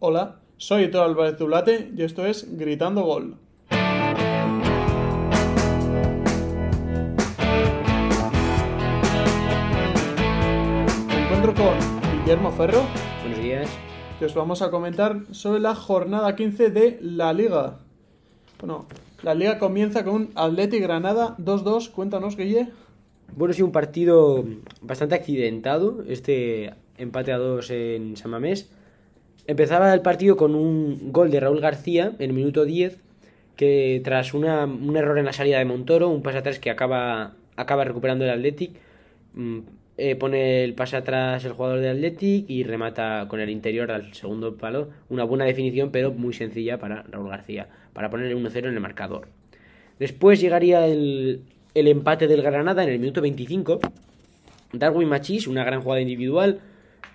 Hola, soy Héctor Álvarez Zulate y esto es Gritando Gol. Me encuentro con Guillermo Ferro Buenos días. y os vamos a comentar sobre la jornada 15 de la Liga. Bueno, la Liga comienza con un Atleti Granada 2-2. Cuéntanos, Guille. Bueno, sí, un partido bastante accidentado, este empate a dos en San Mamés. Empezaba el partido con un gol de Raúl García en el minuto 10, que tras un error en la salida de Montoro, un pase atrás que acaba, acaba recuperando el Athletic, mm, eh, pone el pase atrás el jugador del Athletic y remata con el interior al segundo palo. Una buena definición, pero muy sencilla para Raúl García, para poner el 1-0 en el marcador. Después llegaría el, el empate del Granada en el minuto 25. Darwin Machís, una gran jugada individual,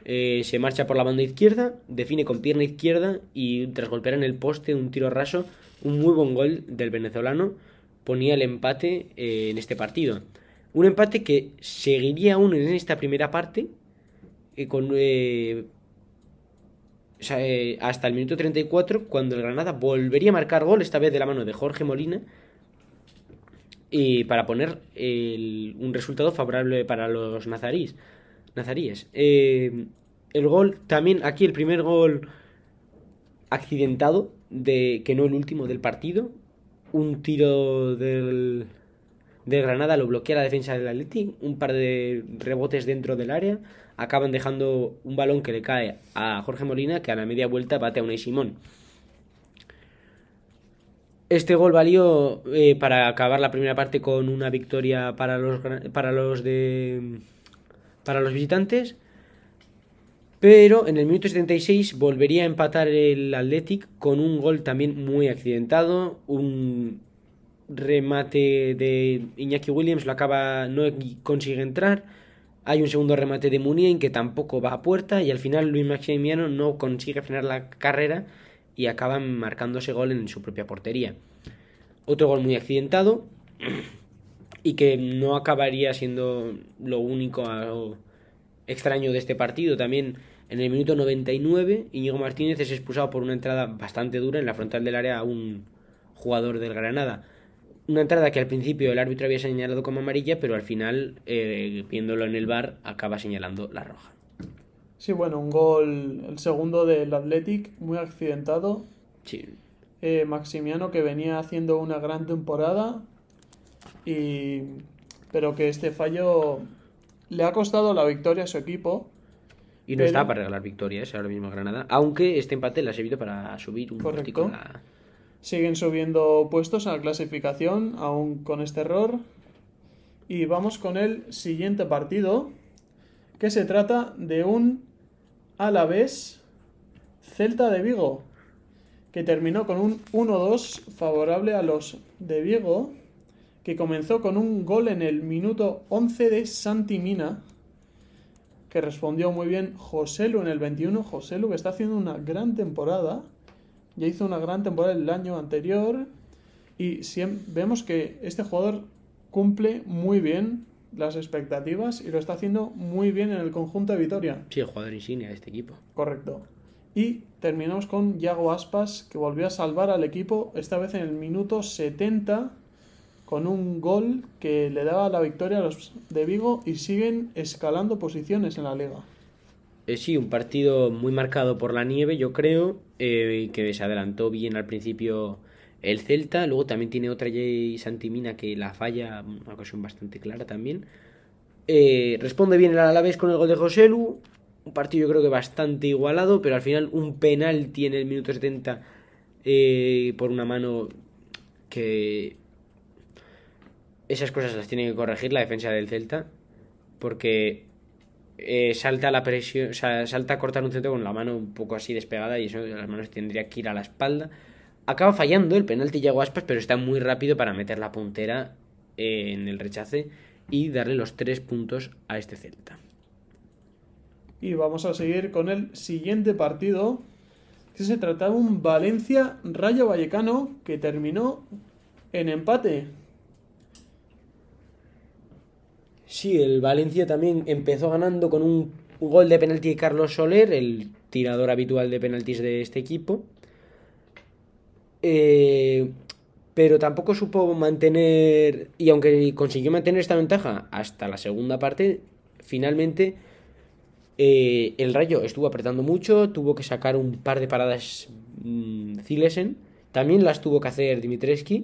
eh, se marcha por la banda izquierda, define con pierna izquierda y tras golpear en el poste un tiro raso, un muy buen gol del venezolano, ponía el empate eh, en este partido. Un empate que seguiría aún en esta primera parte, eh, con, hasta el minuto 34, cuando el Granada volvería a marcar gol, esta vez de la mano de Jorge Molina, y para poner un resultado favorable para los nazarís, nazaríes. Eh, el gol, también aquí el primer gol accidentado, de que no el último del partido, un tiro del, del Granada lo bloquea la defensa del Athletic, un par de rebotes dentro del área, acaban dejando un balón que le cae a Jorge Molina, que a la media vuelta bate a Unai Simón. Este gol valió eh, para acabar la primera parte con una victoria para los para los de para los visitantes. Pero en el minuto 76 volvería a empatar el Athletic con un gol también muy accidentado, un remate de Iñaki Williams lo acaba no consigue entrar. Hay un segundo remate de Munien que tampoco va a puerta y al final Luis Maximiano no consigue frenar la carrera y acaban marcando ese gol en su propia portería. Otro gol muy accidentado y que no acabaría siendo lo único extraño de este partido. También en el minuto 99 Íñigo Martínez es expulsado por una entrada bastante dura en la frontal del área a un jugador del Granada. Una entrada que al principio el árbitro había señalado como amarilla, pero al final, eh, viéndolo en el bar, acaba señalando la roja. Sí, bueno, un gol, el segundo del Athletic, muy accidentado. Sí, Eh, Maximiano que venía haciendo una gran temporada y pero que este fallo le ha costado la victoria a su equipo. Y no Pero- está para regalar victorias ahora mismo Granada, aunque este empate le ha servido para subir un Correcto. poquitico la... Siguen subiendo puestos a la clasificación, aún con este error. Y vamos con el siguiente partido, que se trata de un Alavés Celta de Vigo, que terminó con un 1-2 favorable a los de Vigo, que comenzó con un gol en el minuto 11 de Santi Mina, que respondió muy bien Joselu en el 21. Joselu que está haciendo una gran temporada. Ya hizo una gran temporada el año anterior. Y vemos que este jugador cumple muy bien las expectativas y lo está haciendo muy bien en el conjunto de Vitoria. Sí, el jugador insignia de este equipo. Correcto. Y terminamos con Yago Aspas, que volvió a salvar al equipo, esta vez en el minuto 70, con un gol que le daba la victoria a los de Vigo y siguen escalando posiciones en la liga. Eh, sí, un partido muy marcado por la nieve, yo creo, eh, que se adelantó bien al principio el Celta, luego también tiene otra Jay Santimina que la falla, una ocasión bastante clara también. Eh, responde bien el Alavés con el gol de Joselu, un partido yo creo que bastante igualado, pero al final un penalti en el minuto 70 eh, por una mano que esas cosas las tiene que corregir la defensa del Celta, porque eh, salta la presión, salta a cortar un centro con la mano un poco así despegada y eso las manos tendría que ir a la espalda. Acaba fallando el penalti Yago Aspas, pero está muy rápido para meter la puntera eh, en el rechace y darle los tres puntos a este Celta. Y vamos a seguir con el siguiente partido, que se trataba un Valencia Rayo Vallecano que terminó en empate. Sí, el Valencia también empezó ganando con un gol de penalti de Carlos Soler, el tirador habitual de penaltis de este equipo. Eh, pero tampoco supo mantener, y aunque consiguió mantener esta ventaja hasta la segunda parte, finalmente eh, el Rayo estuvo apretando mucho, tuvo que sacar un par de paradas mm, Zilesen, también las tuvo que hacer Dimitrescu,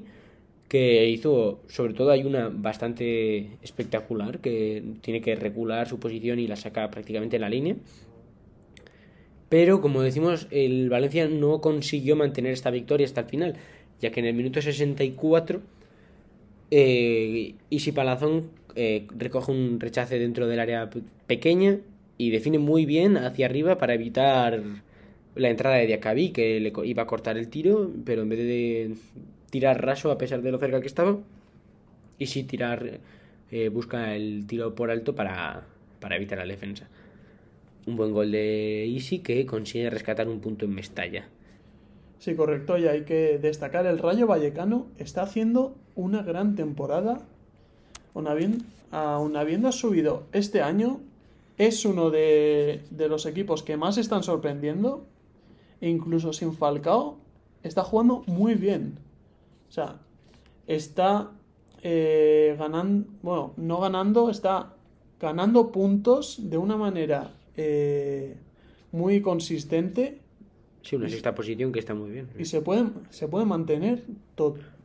que hizo, sobre todo hay una bastante espectacular, que tiene que regular su posición y la saca prácticamente en la línea. Pero como decimos, el Valencia no consiguió mantener esta victoria hasta el final, ya que en el minuto 64 eh, Isi Palazón eh, recoge un rechace dentro del área pequeña y define muy bien hacia arriba para evitar la entrada de Diacabí, que le iba a cortar el tiro, pero en vez de tirar raso a pesar de lo cerca que estaba, y sí tirar, eh, busca el tiro por alto para, para evitar la defensa. Un buen gol de Isi que consigue rescatar un punto en Mestalla. Sí, correcto, y hay que destacar el Rayo Vallecano está haciendo una gran temporada. Aún habiendo subido este año, es uno de, los equipos que más están sorprendiendo. E incluso sin Falcao, está jugando muy bien. O sea, está eh, ganando, bueno, no ganando, está ganando puntos de una manera eh, muy consistente Sí, una sexta posición que está muy bien. Y se puede, se puede mantener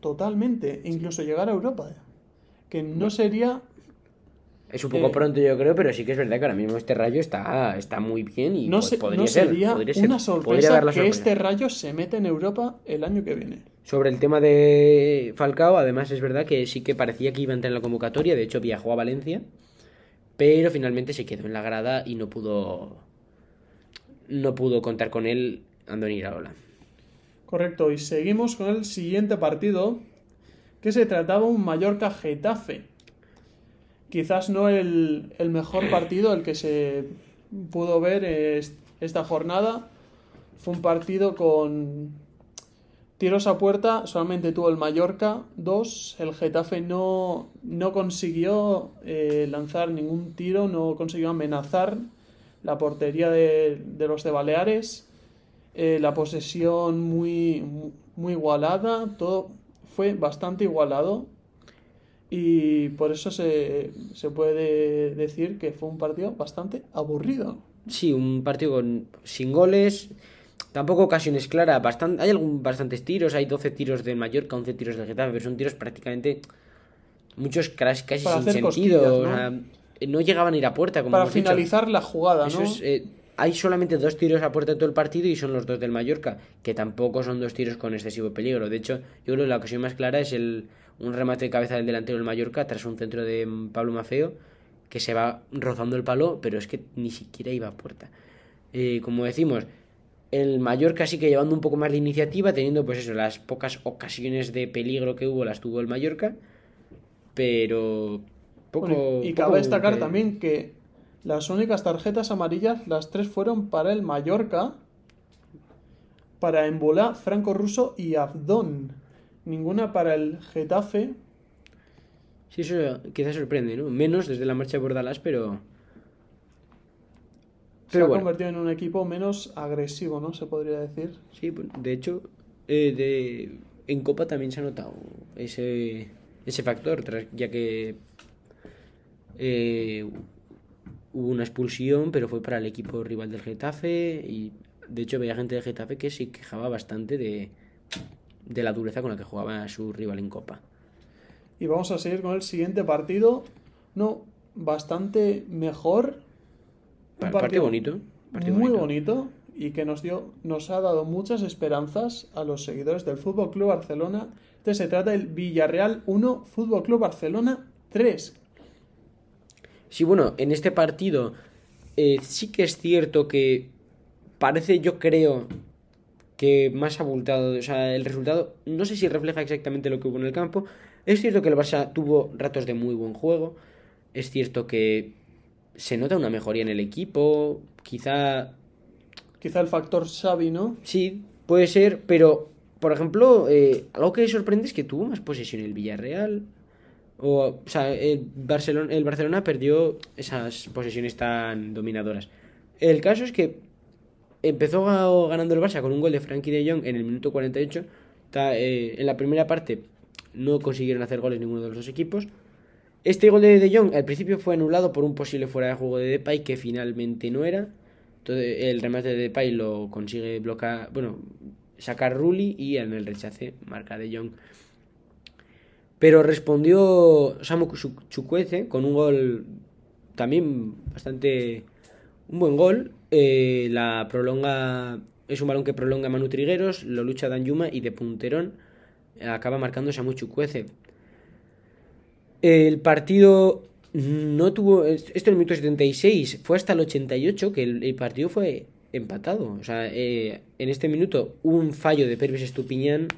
totalmente, incluso llegar a Europa. Que no sería... Es un poco eh, pronto yo creo, pero sí que es verdad que ahora mismo este rayo está, está muy bien y no, podría sería una sorpresa que este rayo se mete en Europa el año que viene. Sobre el tema de Falcao, además es verdad que sí que parecía que iba a entrar en la convocatoria, de hecho viajó a Valencia, pero finalmente se quedó en la grada y no pudo no pudo contar con él Andoni Iraola. Correcto, y seguimos con el siguiente partido, que se trataba un Mallorca-Getafe. Quizás no el, mejor partido, el que se pudo ver esta jornada. Fue un partido con tiros a puerta, solamente tuvo el Mallorca dos. El Getafe no, no consiguió eh, lanzar ningún tiro, no consiguió amenazar la portería de, de los de Baleares. Eh, la posesión muy, muy igualada, todo fue bastante igualado y por eso se, puede decir que fue un partido bastante aburrido. Sí, un partido sin goles, tampoco ocasiones claras, bastante, hay algún, bastantes tiros, hay 12 tiros de Mallorca, 11 tiros de Getafe, pero son tiros prácticamente muchos casi, sin sentido, ¿no? llegaban a ir a puerta. Como Para finalizar la jugada, ¿no? Eh, hay solamente dos tiros a puerta de todo el partido y son los dos del Mallorca, que tampoco son dos tiros con excesivo peligro. De hecho, yo creo que la ocasión más clara es el, un remate de cabeza del delantero del Mallorca tras un centro de Pablo Mafeo, que se va rozando el palo, pero es que ni siquiera iba a puerta. Eh, como decimos, el Mallorca sí que llevando un poco más de iniciativa, teniendo pues eso, las pocas ocasiones de peligro que hubo, las tuvo el Mallorca, pero poco... y cabe destacar también que las únicas tarjetas amarillas, las tres fueron para el Mallorca, para Embolá, Franco Russo y Abdón. Ninguna para el Getafe. Sí, eso quizás sorprende, ¿no? Menos desde la marcha de Bordalás, pero... Se ha convertido en un equipo menos agresivo, ¿no? Se podría decir. Sí, de hecho, eh, de... en Copa también se ha notado ese, ese factor, ya que eh, hubo una expulsión, pero fue para el equipo rival del Getafe y de hecho veía gente del Getafe que se quejaba bastante de, de la dureza con la que jugaba su rival en Copa. Y vamos a seguir con el siguiente partido, no, bastante mejor. Un partido, bonito. muy bonito. y que nos dio, nos ha dado muchas esperanzas a los seguidores del Fútbol Club Barcelona. Este se trata del Villarreal 1, Fútbol Club Barcelona 3. Sí, bueno, en este partido eh, sí que es cierto que parece, yo creo, que más abultado. O sea, el resultado no sé si refleja exactamente lo que hubo en el campo. Es cierto que el Barça tuvo ratos de muy buen juego. Es cierto que se nota una mejoría en el equipo. Quizá. Quizá el factor Xavi, ¿no? Sí, puede ser, pero por ejemplo, eh, algo que sorprende es que tuvo más posesión el Villarreal. O, o sea, el Barcelona, el Barcelona perdió esas posesiones tan dominadoras. El caso es que empezó ga- ganando el Barça con un gol de Frankie de Jong en el minuto 48. Ta- eh, en la primera parte no consiguieron hacer goles ninguno de los dos equipos. Este gol de De Jong al principio fue anulado por un posible fuera de juego de Depay que finalmente no era. El remate de Depay lo consigue bloquear, bueno, sacar Rulli y en el rechace marca De Jong. Pero respondió Samu Chu- Chukwueze con un gol también bastante un buen gol. Eh, la prolonga es un balón que prolonga Manu Trigueros, lo lucha Dan Yuma y de punterón acaba marcando Samu Chukwueze. El partido no tuvo. Esto en el minuto 76. Fue hasta el 88 que el, partido fue empatado. O sea, eh, en este minuto, un fallo de Pervis Estupiñán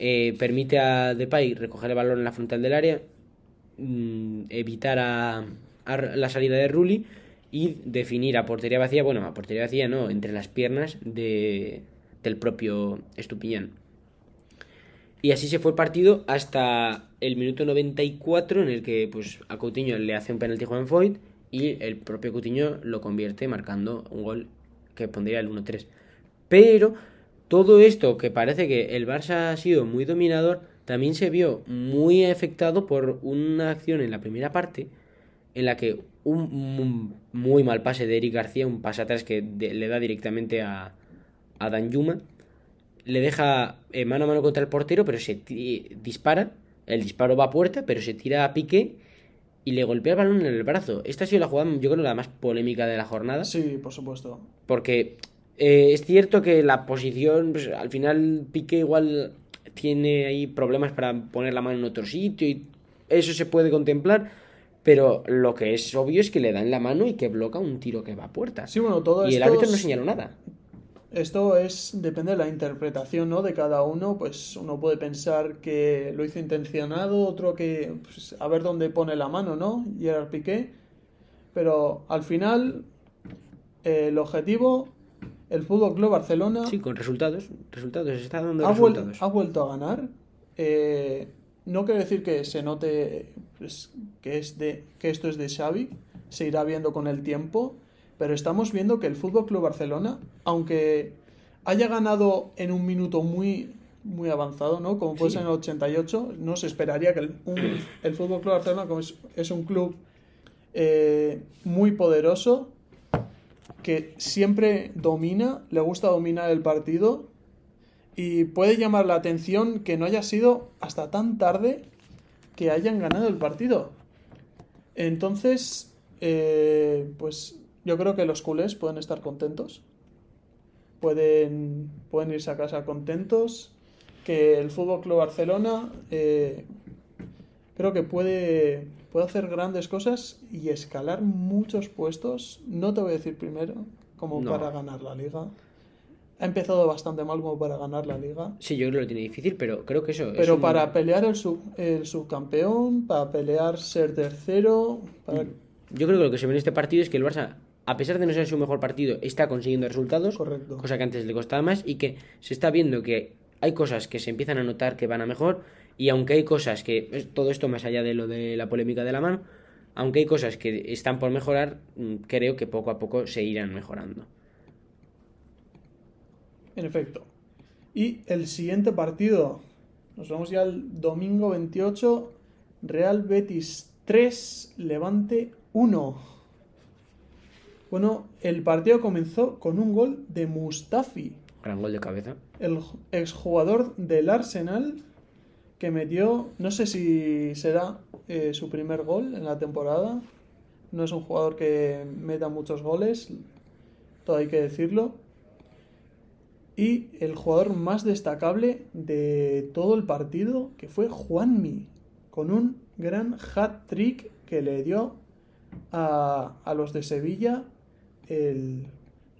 eh, permite a Depay recoger el balón en la frontal del área, mm, evitar a, a la salida de Rulli y definir a portería vacía. Bueno, a portería vacía no, entre las piernas de, del propio Estupiñán. Y así se fue el partido hasta el minuto 94 en el que pues a Coutinho le hace un penalti Juan Foyt y el propio Coutinho lo convierte marcando un gol que pondría el 1-3. Pero todo esto que parece que el Barça ha sido muy dominador también se vio muy afectado por una acción en la primera parte en la que un, muy mal pase de Eric García, un pase atrás que le da directamente a, a Dan Yuma, le deja eh, mano a mano contra el portero, pero se dispara. El disparo va a puerta, pero se tira a pique y le golpea el balón en el brazo. Esta ha sido la jugada, yo creo, la más polémica de la jornada. Sí, por supuesto. Porque eh, es cierto que la posición, pues, al final Piqué igual tiene ahí problemas para poner la mano en otro sitio y eso se puede contemplar. Pero lo que es obvio es que le da en la mano y que bloca un tiro que va a puerta. Sí, bueno, todo y el árbitro no señaló nada. Esto es depende de la interpretación ¿no? de cada uno. Pues uno puede pensar que lo hizo intencionado, otro que pues, a ver dónde pone la mano, ¿no? Gerard Piqué. Pero al final, eh, el objetivo, el Fútbol Club Barcelona Sí, con resultados. Resultados, está dando ha, vuel- resultados. ha vuelto a ganar. Eh, no quiere decir que se note pues, que, es de, que esto es de Xavi, se irá viendo con el tiempo, pero estamos viendo que el Fútbol Club Barcelona, aunque haya ganado en un minuto muy muy avanzado, ¿no? Como Sí. ser en el 88, no se esperaría que el, un- el Fútbol Club Barcelona, como es, es un club eh, muy poderoso, que siempre domina, le gusta dominar el partido y puede llamar la atención que no haya sido hasta tan tarde que hayan ganado el partido. Entonces, eh, pues yo creo que los culés pueden estar contentos. Pueden, pueden irse a casa contentos. Que el Fútbol Club Barcelona eh, creo que puede, puede hacer grandes cosas y escalar muchos puestos. No te voy a decir primero, como No. para ganar la liga. Ha empezado bastante mal como para ganar la liga. Sí, yo creo que lo tiene difícil, pero creo que eso. es Pero un- para pelear el, sub, el subcampeón, para pelear ser tercero, para... Yo creo que lo que se ve en este partido es que el Barça, a pesar de no ser su mejor partido, está consiguiendo resultados. Correcto. Cosa que antes le costaba más y que se está viendo que hay cosas que se empiezan a notar que van a mejor y aunque hay cosas que, todo esto más allá de lo de la polémica de la mano, aunque hay cosas que están por mejorar, mm, creo que poco a poco se irán mejorando. En efecto. Y el siguiente partido, nos vamos ya al domingo 28, Real Betis 3, Levante 1. Bueno, el partido comenzó con un gol de Mustafi, Gran gol de cabeza. el exjugador del Arsenal, que metió, no sé si será eh, su primer gol en la temporada. No es un jugador que meta muchos goles, todo hay que decirlo. Y el jugador más destacable de todo el partido, que fue Juanmi, con un gran hat-trick que le dio a, a los de Sevilla el-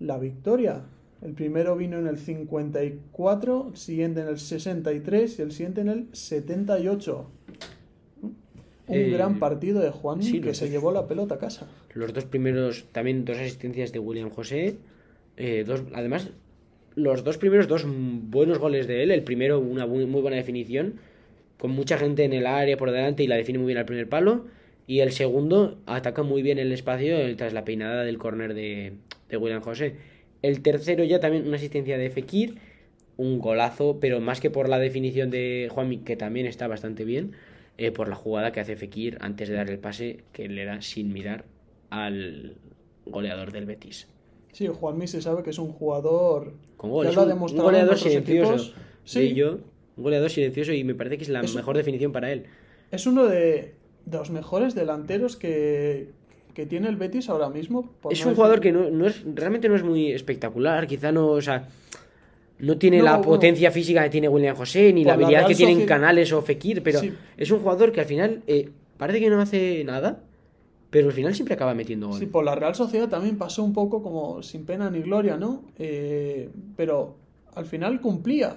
la victoria. El primero vino en el 54, el siguiente en el 63 y el siguiente en el 78. Un Eh, gran partido de Juanmi sí, que se llevó la pelota a casa. Los dos primeros, también dos asistencias de William José. eh, dos, además, los dos primeros, dos buenos goles de él. El primero, una muy, muy buena definición, con mucha gente en el área por delante y la define muy bien al primer palo. Y el segundo, ataca muy bien el espacio tras la peinada del córner de, de William José. El tercero ya también una asistencia de Fekir, un golazo, pero más que por la definición de Juanmi, que también está bastante bien, eh, por la jugada que hace Fekir antes de dar el pase, que le da sin mirar al goleador del Betis. Sí, Juanmi se sabe que es un jugador Con gol, ya es lo ha un, goleador silencioso. Sí. Sí, yo, un goleador silencioso y me parece que es la Es- mejor definición para él. es uno de, de los mejores delanteros que, que tiene el Betis ahora mismo. Es no un jugador que no, no es, realmente no es muy espectacular, quizá no, o sea, no tiene No, la potencia física que tiene William José, ni la habilidad que tienen Canales o Fekir, pero Sí. es un jugador que al final eh, parece que no hace nada, pero al final siempre acaba metiendo gol. Sí, por la Real Sociedad también pasó un poco como sin pena ni gloria, ¿no? Eh, pero al final cumplía.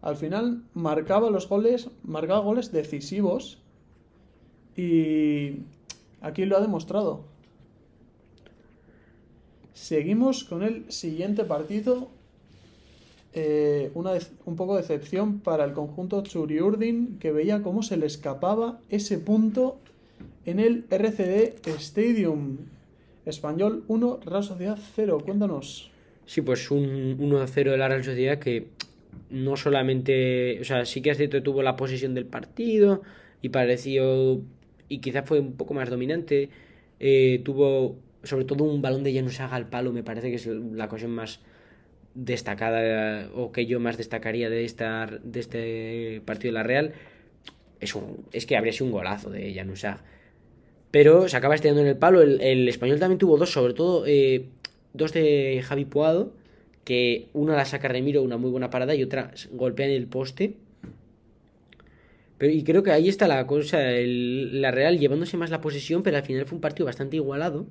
Al final marcaba los goles, marcaba goles decisivos. Y aquí lo ha demostrado. Seguimos con el siguiente partido. Eh, una un poco de decepción para el conjunto Churiurdin, que veía cómo se le escapaba ese punto en el RCD Stadium. Español 1, Real Sociedad 0. Cuéntanos. Sí, pues un 1-0 de la Real Sociedad que no solamente, o sea, sí que es cierto tuvo la posesión del partido y pareció, y quizá fue un poco más dominante, eh, tuvo sobre todo un balón de Janusaga al palo, me parece que es la ocasión más destacada o que yo más destacaría de, esta, de este partido de la Real. Es, es que habría sido un golazo de Januzaj. Pero se acaba estrellando en el palo. El, el español también tuvo dos, sobre todo eh, dos de Javi Puado, que una la saca Remiro, una muy buena parada, y otra golpea en el poste. Pero, y creo que ahí está la cosa, el- la Real llevándose más la posesión, pero al final fue un partido bastante igualado.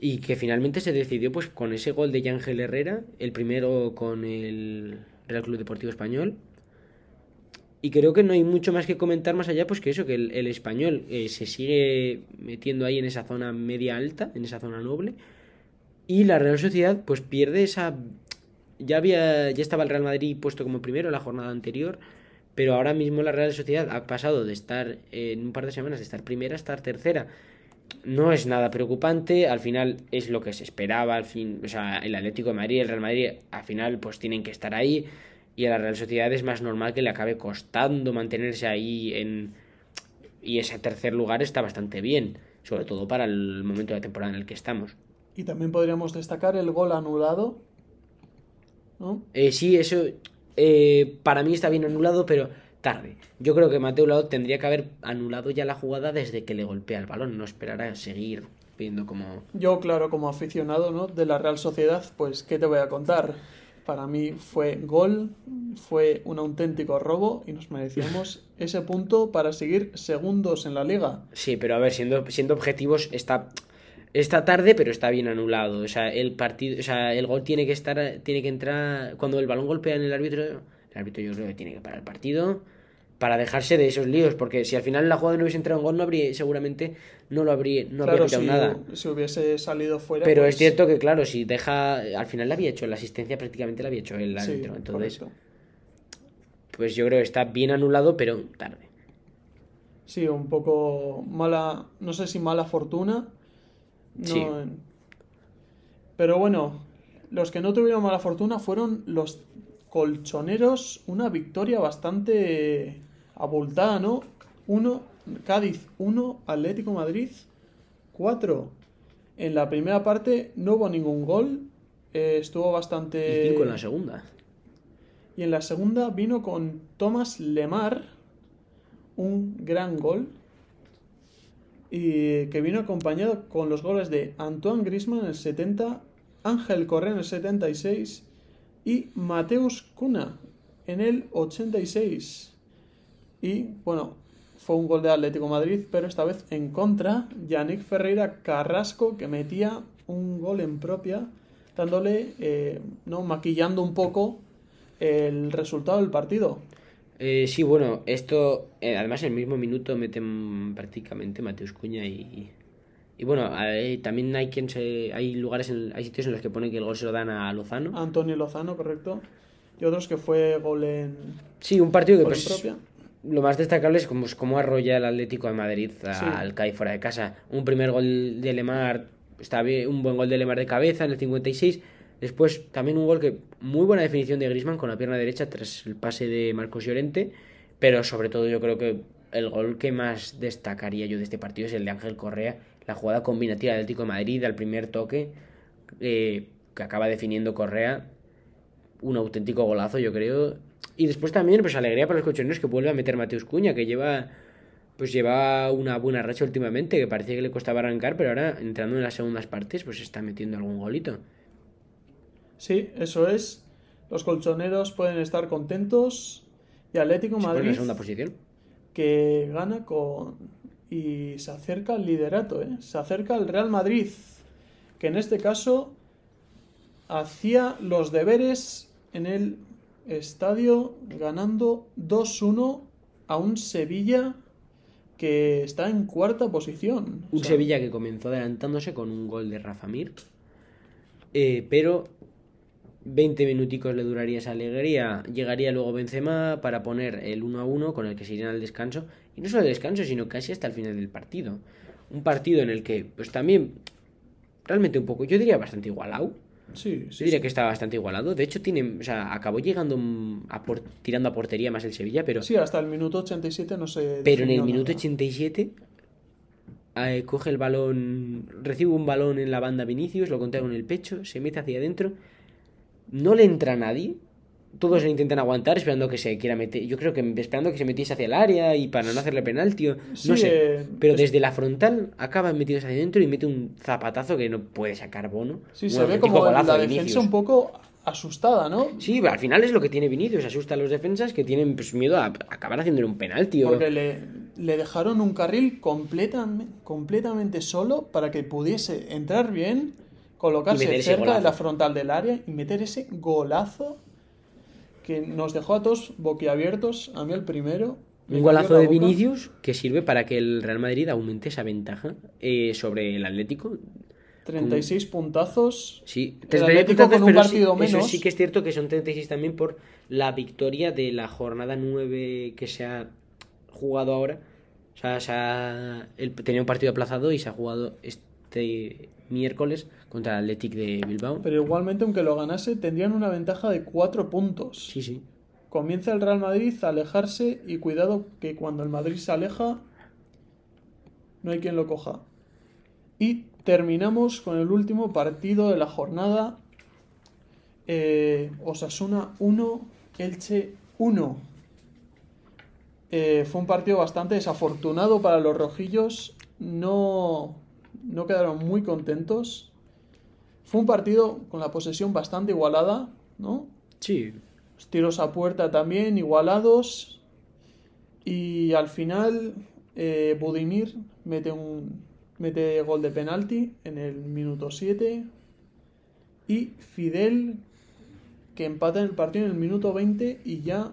Y que finalmente se decidió pues con ese gol de Yángel Herrera, el primero con el Real Club Deportivo Español. Y creo que no hay mucho más que comentar más allá, pues que eso, que el, el español eh, se sigue metiendo ahí en esa zona media alta, en esa zona noble. Y la Real Sociedad, pues pierde esa. Ya había. Ya estaba el Real Madrid puesto como primero la jornada anterior. Pero ahora mismo la Real Sociedad ha pasado de estar eh, en un par de semanas de estar primera a estar tercera. No es nada preocupante, al final es lo que se esperaba, al fin, o sea, el Atlético de Madrid, el Real Madrid, al final pues tienen que estar ahí y a la Real Sociedad es más normal que le acabe costando mantenerse ahí en y ese tercer lugar está bastante bien, sobre todo para el momento de la temporada en el que estamos. Y también podríamos destacar el gol anulado. ¿no? Eh, sí, eso eh, para mí está bien anulado, pero tarde. Yo creo que Mateo Lado tendría que haber anulado ya la jugada desde que le golpea el balón, no esperar a seguir viendo como... Yo, claro, como aficionado ¿no? de la Real Sociedad, pues, ¿qué te voy a contar? Para mí fue gol, fue un auténtico robo y nos merecíamos ese punto para seguir segundos en la liga. Sí, pero a ver, siendo, siendo objetivos, está, está tarde, pero está bien anulado. O sea, el partido, o sea, el gol tiene que estar, tiene que entrar. Cuando el balón golpea en el árbitro, el árbitro yo creo que tiene que parar el partido para dejarse de esos líos. Porque si al final la jugada no hubiese entrado en gol, no habría, seguramente no lo habría, no habría si, nada. si hubiese salido fuera. Pero pues, es cierto que, claro, si deja. Al final la había hecho, la asistencia prácticamente la había hecho el sí, árbitro. Entonces, correcto. pues yo creo que está bien anulado, pero tarde. Sí, un poco mala, no sé si mala fortuna. No, Sí. Pero bueno, los que no tuvieron mala fortuna fueron los colchoneros. Una victoria bastante abultada, ¿no? Uno, Cádiz 1, Atlético Madrid 4. En la primera parte no hubo ningún gol. eh, estuvo bastante... Y cinco en la segunda. Y en la segunda vino con Thomas Lemar, un gran gol. Y que vino acompañado con los goles de Antoine Griezmann en el 70, Ángel Correa en el 76 y Mateus Cuna en el 86. Y bueno, fue un gol de Atlético Madrid, pero esta vez en contra, Yannick Ferreira Carrasco que metía un gol en propia, dándole, eh, no, maquillando un poco el resultado del partido. Eh, sí, bueno, esto, eh, además en el mismo minuto meten prácticamente Mateus Cuña y, y bueno, hay- también hay quien se, hay lugares, en- hay sitios en los que pone que el gol se lo dan a Lozano. Antonio Lozano, correcto. Y otros que fue gol en, Sí, un partido que pues, propia. lo más destacable es como, cómo arrolla el Atlético de Madrid Sí. al CAI fuera de casa. Un primer gol de Lemar está bien, un buen gol de Lemar de cabeza en el 56. Después también un gol que muy buena definición de Grisman con la pierna derecha tras el pase de Marcos Llorente, pero sobre todo yo creo que el gol que más destacaría yo de este partido es el de Ángel Correa, la jugada combinativa del de Madrid al primer toque eh, que acaba definiendo Correa, un auténtico golazo yo creo. Y después también pues alegría para los colchoneros que vuelve a meter Mateus Cuña, que lleva pues lleva una buena racha últimamente, que parecía que le costaba arrancar, pero ahora entrando en las segundas partes pues está metiendo algún golito. Sí, eso es. Los colchoneros pueden estar contentos. Y Atlético en Madrid la segunda posición. que gana con y se acerca al liderato, ¿eh? se acerca al Real Madrid, que en este caso hacía los deberes en el estadio ganando 2-1 a un Sevilla que está en cuarta posición. O Un sea, Sevilla que comenzó adelantándose con un gol de Rafa Mir. Eh, pero 20 minuticos le duraría esa alegría. Llegaría luego Benzema para poner el 1 a 1 con el que se irían al descanso. Y no solo el descanso, sino casi hasta el final del partido. Un partido en el que, pues también, realmente un poco, yo diría bastante igualado. Sí, Yo sí, diría sí. que está bastante igualado. De hecho, tiene, o sea, acabó llegando a por- tirando a portería más el Sevilla, pero, Sí, hasta el minuto 87 no se pero en el minuto nada. 87 eh, coge el balón, recibe un balón en la banda Vinicius, lo contagia con el pecho, se mete hacia adentro, no le entra a nadie. Todos le intentan aguantar esperando que se quiera meter. Yo creo que esperando que se metiese hacia el área y para no hacerle penalti. o- Sí, no sé. eh, Pero es- desde la frontal acaba metidos hacia adentro y mete un zapatazo que no puede sacar bono. Sí, se ve como la de defensa Vinicius. un poco asustada, ¿no? Sí, al final es lo que tiene Vinicius, asusta a los defensas que tienen pues, miedo a acabar haciéndole un penalti. o- Porque le, le dejaron un carril completam- completamente solo para que pudiese entrar bien, colocarse cerca de la frontal del área y meter ese golazo que nos dejó a todos boquiabiertos. A mí el primero. me Un golazo la de. Vinicius que sirve para que el Real Madrid aumente esa ventaja eh, sobre el Atlético. 36 puntazos. Sí, El 36 Atlético puntazos, con un sí- partido eso menos. sí que es cierto que son 36 también por la victoria de la jornada 9 que se ha jugado ahora. O sea, se ha- el- tenía un partido aplazado y se ha jugado este miércoles contra el Athletic de Bilbao. Pero igualmente, aunque lo ganase, tendrían una ventaja de 4 puntos. Sí, sí. Comienza el Real Madrid a alejarse y cuidado que cuando el Madrid se aleja no hay quien lo coja. Y terminamos con el último partido de la jornada. Eh, Osasuna 1, Elche 1. Eh, fue un partido bastante desafortunado para los rojillos. No, no quedaron muy contentos. Fue un partido con la posesión bastante igualada, ¿no? Sí, Los tiros a puerta también igualados. Y al final, eh, Budimir mete un mete gol de penalti en el minuto 7. Y Fidel, que empata en el partido en el minuto 20 y ya,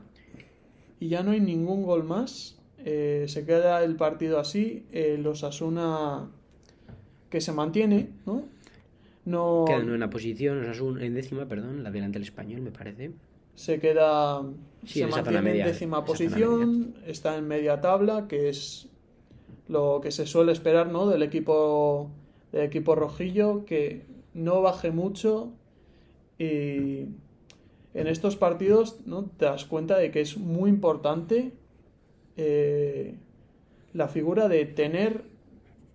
y ya no hay ningún gol más. Eh, se queda el partido así. Eh, los Asuna que se mantiene, ¿no? No, queda en novena posición, Osasuna- en décima, perdón, la delante del español, me parece. se queda Sí, se mantiene media, en décima posición está en media tabla que es lo que se suele esperar no del equipo del equipo rojillo que no baje mucho y en estos partidos no te das cuenta de que es muy importante eh, la figura de tener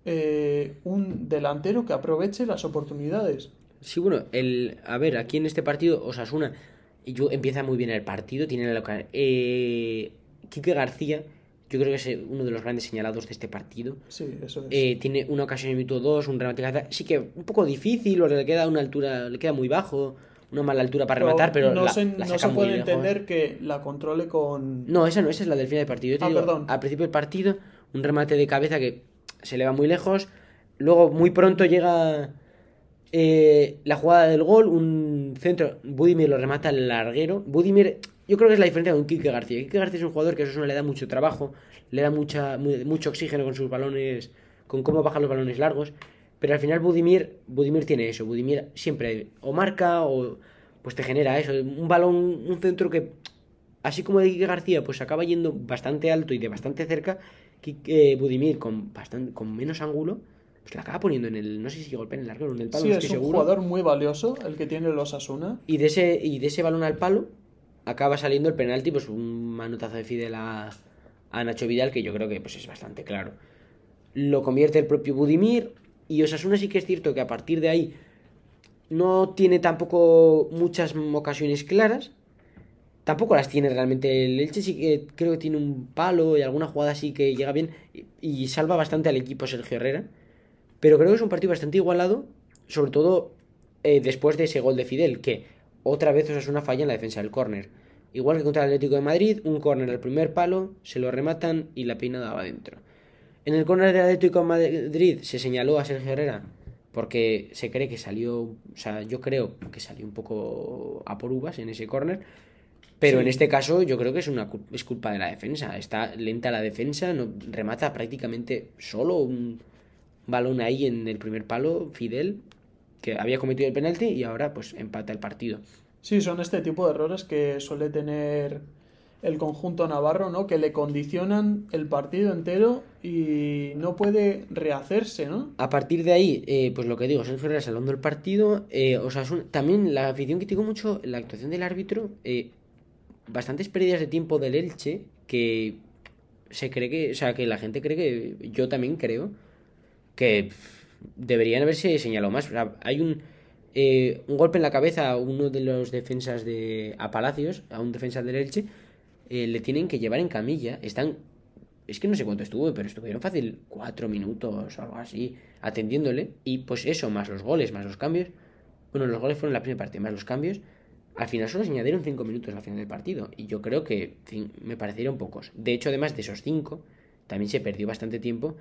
eh, un delantero que aproveche las oportunidades Sí, bueno, el, a ver, aquí en este partido Osasuna y yo, empieza muy bien el partido, tiene la. Eh, Quique García, yo creo que es uno de los grandes señalados de este partido. sí eso es Eh, tiene una ocasión en minuto 2, un remate de cabeza, sí que un poco difícil, o le queda una altura, le queda muy bajo, una mala altura para rematar, pero no la, se, la no se muy puede lejos. entender que la controle con No, esa no, esa es la del final del partido. Yo te Ah, digo, perdón. al principio del partido, un remate de cabeza que se le va muy lejos. Luego, muy pronto llega eh, la jugada del gol, un centro. Budimir lo remata al larguero. Budimir, yo creo que es la diferencia con Kike García. Kike García es un jugador que a Osasuna le da mucho trabajo, le da mucha, mu- mucho oxígeno con sus balones, con cómo baja los balones largos. Pero al final Budimir, Budimir tiene eso. Budimir siempre o marca o pues te genera eso. Un balón, un centro que así como de Quique García, pues acaba yendo bastante alto y de bastante cerca, eh, Budimir con, bastante, con menos ángulo, pues la acaba poniendo en el. No sé si golpea en el largo o en el palo, Sí, no es un seguro. jugador muy valioso el que tiene los Asuna. Y de ese, y de ese balón al palo acaba saliendo el penalti, pues un manotazo de Fidel a, a Nacho Vidal, que yo creo que pues, es bastante claro. Lo convierte el propio Budimir. Y Osasuna sí que es cierto que a partir de ahí no tiene tampoco muchas ocasiones claras. Tampoco las tiene realmente. El Elche sí que creo que tiene un palo y alguna jugada así que llega bien y, salva bastante al equipo Sergio Herrera. Pero creo que es un partido bastante igualado, sobre todo eh, después de ese gol de Fidel, que otra vez Osasuna falla en la defensa del córner. Igual que contra el Atlético de Madrid, un córner al primer palo, se lo rematan y la peinada va adentro. En el córner del Atlético de Madrid se señaló a Sergio Herrera porque se cree que salió, o sea, yo creo que salió un poco a por uvas en ese córner, pero Sí. en este caso yo creo que es una es culpa de la defensa. Está lenta la defensa, no remata prácticamente solo un balón ahí en el primer palo, Fidel, que había cometido el penalti y ahora pues empata el partido. Sí, son este tipo de errores que suele tener el conjunto navarro, ¿no? Que le condicionan el partido entero y no puede rehacerse, ¿no? A partir de ahí, eh, pues lo que digo, Sergio Herrera salvando el partido. Eh, Osasuna- también la afición criticó mucho la actuación del árbitro. eh, bastantes pérdidas de tiempo del Elche que se cree que, o sea, que la gente cree que, yo también creo, que deberían haberse señalado más. Hay un, eh, un golpe en la cabeza a uno de los defensas de, a Palacios, a un defensa del Elche, eh, le tienen que llevar en camilla. Están, es que no sé cuánto estuvo, pero estuvieron fácil cuatro minutos o algo así, atendiéndole. Y pues eso, más los goles, más los cambios. Bueno, los goles fueron la primera parte, más los cambios. Al final solo se añadieron cinco minutos al final del partido. Y yo creo que me parecieron pocos. De hecho, además de esos cinco, también se perdió bastante tiempo.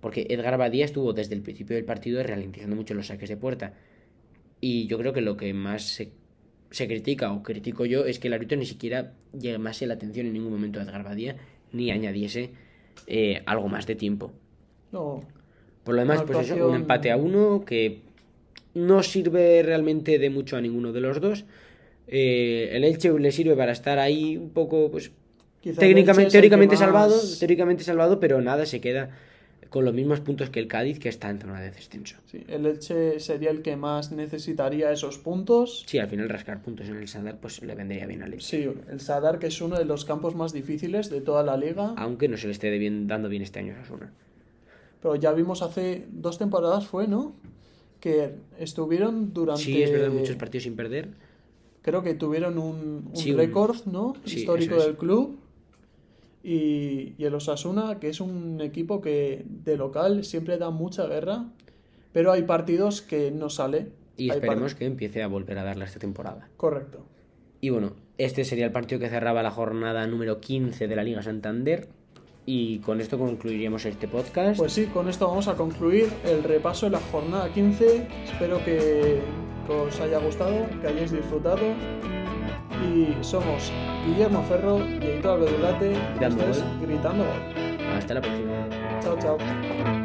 Porque Edgar Badía estuvo desde el principio del partido ralentizando mucho los saques de puerta. Y yo creo que lo que más se, se critica, o critico yo, es que el árbitro ni siquiera llamase la atención en ningún momento a Edgar Badía, ni añadiese eh, algo más de tiempo. No, Por lo demás, pues eso, un empate a uno que no sirve realmente de mucho a ninguno de los dos. Eh, el Elche le sirve para estar ahí un poco, pues, quizá técnicamente, teóricamente más- salvado, teóricamente salvado, pero nada, se queda con los mismos puntos que el Cádiz, que está en zona de descenso. Sí, el Elche sería el que más necesitaría esos puntos. Sí, al final rascar puntos en el Sandar, pues le vendría bien al Elche. Sí, el Sadar, que es uno de los campos más difíciles de toda la liga. Aunque no se le esté bien- dando bien este año a Osasuna. Pero ya vimos hace dos temporadas fue, ¿no? Que estuvieron durante... Sí, es verdad, muchos partidos sin perder. Creo que tuvieron un, un Sí, un- récord, ¿no? Sí, Histórico es. del club. Y, y el Osasuna, que es un equipo que de local siempre da mucha guerra, pero hay partidos que no sale. Y esperemos que empiece a volver a darla esta temporada. Correcto. Y bueno, este sería el partido que cerraba la jornada número 15 de la Liga Santander. Y con esto concluiríamos este podcast. Pues sí, con esto vamos a concluir el repaso de la jornada 15. Espero que, que os haya gustado, que hayáis disfrutado. Y somos Guillermo Ferro y Héctor Abedulate. Gritando Esto es gol. Gritando. Hasta la próxima. Chao, chao.